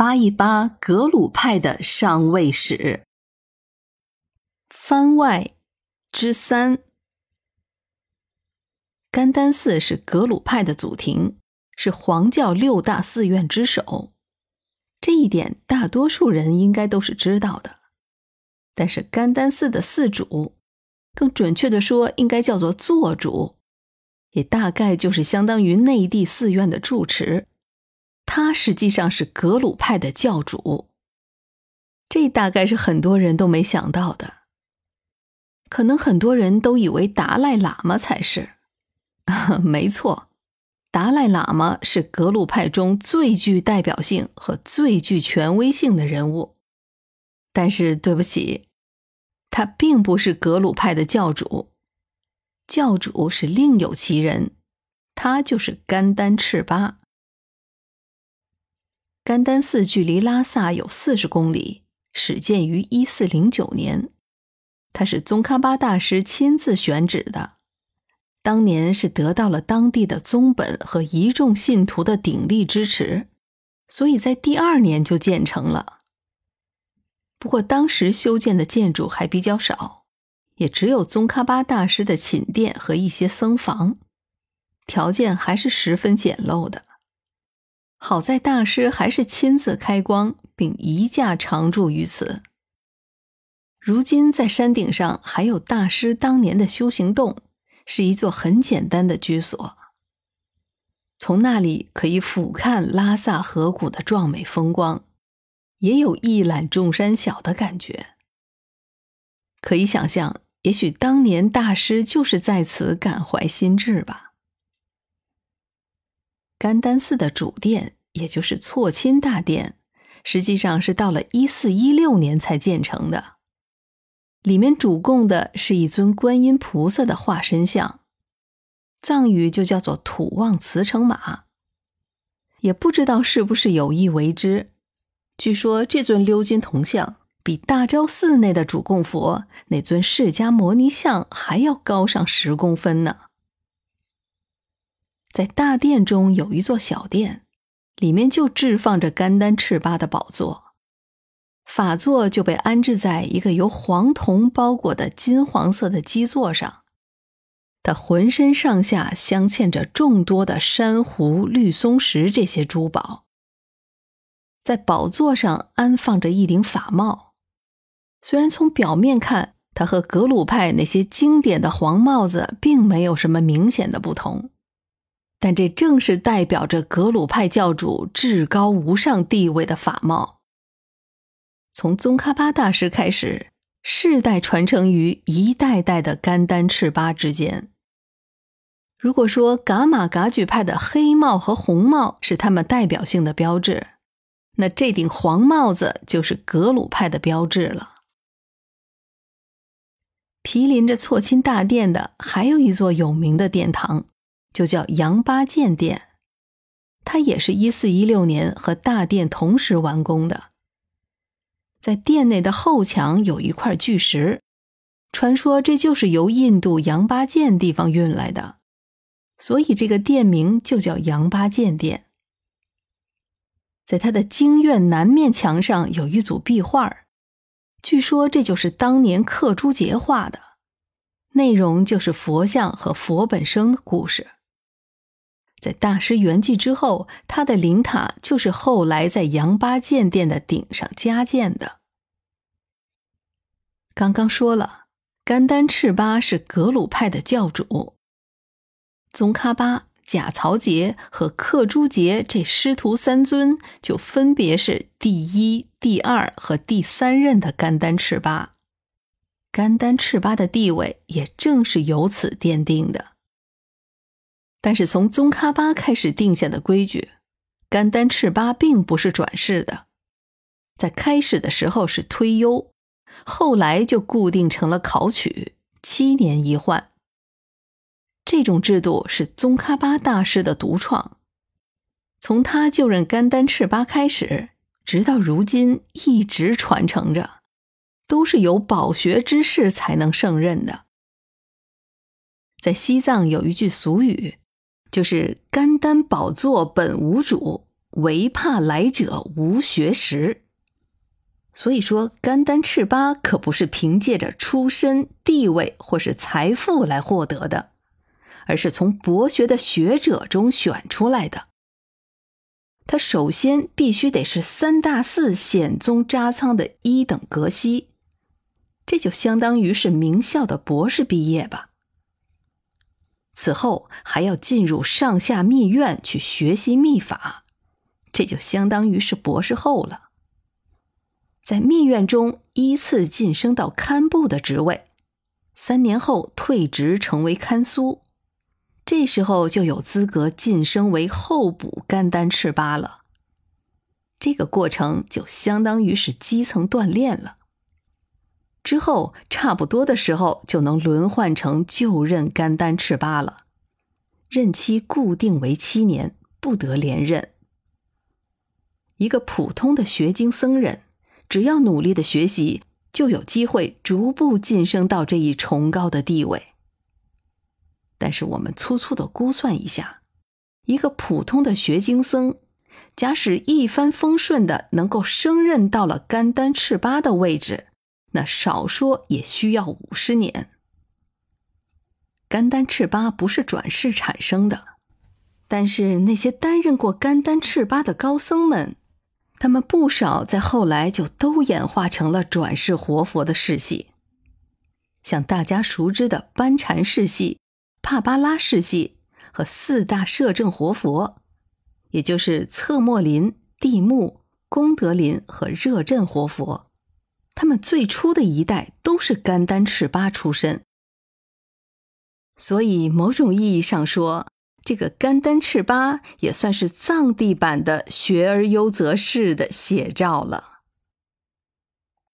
扒一扒格鲁派的上位史。番外之三，甘丹寺是格鲁派的祖庭，是黄教六大寺院之首。这一点大多数人应该都是知道的。但是甘丹寺的寺主，更准确的说，应该叫做座主，也大概就是相当于内地寺院的住持。他实际上是格鲁派的教主，这大概是很多人都没想到的。可能很多人都以为达赖喇嘛才是，没错，达赖喇嘛是格鲁派中最具代表性和最具权威性的人物。但是对不起，他并不是格鲁派的教主，教主是另有其人，他就是甘丹赤巴。甘丹寺距离拉萨有四十公里，始建于一四零九年。它是宗喀巴大师亲自选址的，当年是得到了当地的宗本和一众信徒的鼎力支持，所以在第二年就建成了。不过当时修建的建筑还比较少，也只有宗喀巴大师的寝殿和一些僧房，条件还是十分简陋的。好在大师还是亲自开光，并移驾常住于此。如今在山顶上还有大师当年的修行洞，是一座很简单的居所。从那里可以俯瞰拉萨河谷的壮美风光，也有一览众山小的感觉。可以想象，也许当年大师就是在此感怀心志吧。甘丹寺的主殿，也就是错亲大殿，实际上是到了一四一六年才建成的。里面主供的是一尊观音菩萨的化身像，藏语就叫做土旺慈城马。也不知道是不是有意为之。据说这尊鎏金铜像比大昭寺内的主供佛那尊释迦摩尼像还要高上十公分呢。在大殿中有一座小殿，里面就置放着甘丹赤巴的宝座，法座就被安置在一个由黄铜包裹的金黄色的基座上，它浑身上下镶嵌着众多的珊瑚、绿松石这些珠宝，在宝座上安放着一顶法帽，虽然从表面看，它和格鲁派那些经典的黄帽子并没有什么明显的不同。但这正是代表着格鲁派教主至高无上地位的法帽。从宗喀巴大师开始，世代传承于一代代的甘丹赤巴之间。如果说噶玛噶举派的黑帽和红帽是他们代表性的标志，那这顶黄帽子就是格鲁派的标志了。毗邻着错亲大殿的还有一座有名的殿堂。就叫杨八建殿，它也是一四一六年和大殿同时完工的。在殿内的后墙有一块巨石，传说这就是由印度杨八建地方运来的，所以这个殿名就叫杨八建殿。在它的经院南面墙上有一组壁画，据说这就是当年克珠杰画的，内容就是佛像和佛本生的故事。在大师圆寂之后，他的灵塔就是后来在杨八建殿的顶上加建的。刚刚说了，甘丹赤巴是格鲁派的教主，宗喀巴、贾曹杰和克珠杰这师徒三尊就分别是第一、第二和第三任的甘丹赤巴，甘丹赤巴的地位也正是由此奠定的。但是从宗喀巴开始定下的规矩，甘丹赤巴并不是转世的，在开始的时候是推优，后来就固定成了考取，七年一换。这种制度是宗喀巴大师的独创，从他就任甘丹赤巴开始，直到如今一直传承着，都是有饱学之士才能胜任的。在西藏有一句俗语。就是甘丹宝座本无主，唯怕来者无学识。所以说，甘丹赤巴可不是凭借着出身、地位或是财富来获得的，而是从博学的学者中选出来的。他首先必须得是三大寺显宗扎仓的一等格西，这就相当于是名校的博士毕业吧。此后还要进入上下密院去学习秘法，这就相当于是博士后了。在密院中依次晋升到堪布的职位，三年后退职成为堪苏，这时候就有资格晋升为候补甘丹赤巴了。这个过程就相当于是基层锻炼了。之后差不多的时候就能轮换成就任甘丹赤巴了，任期固定为七年，不得连任。一个普通的学经僧人。只要努力的学习，就有机会逐步晋升到这一崇高的地位。但是我们粗粗的估算一下，一个普通的学经僧，假使一帆风顺的能够升任到了甘丹赤巴的位置，那少说也需要五十年。甘丹赤巴不是转世产生的，但是那些担任过甘丹赤巴的高僧们。他们不少在后来就都演化成了转世活佛的世系，像大家熟知的班禅世系、帕巴拉世系和四大摄政活佛，也就是策莫林、地木、功德林和热振活佛。他们最初的一代都是甘丹赤巴出身，所以某种意义上说。这个甘丹赤巴也算是藏地版的学而优则仕的写照了。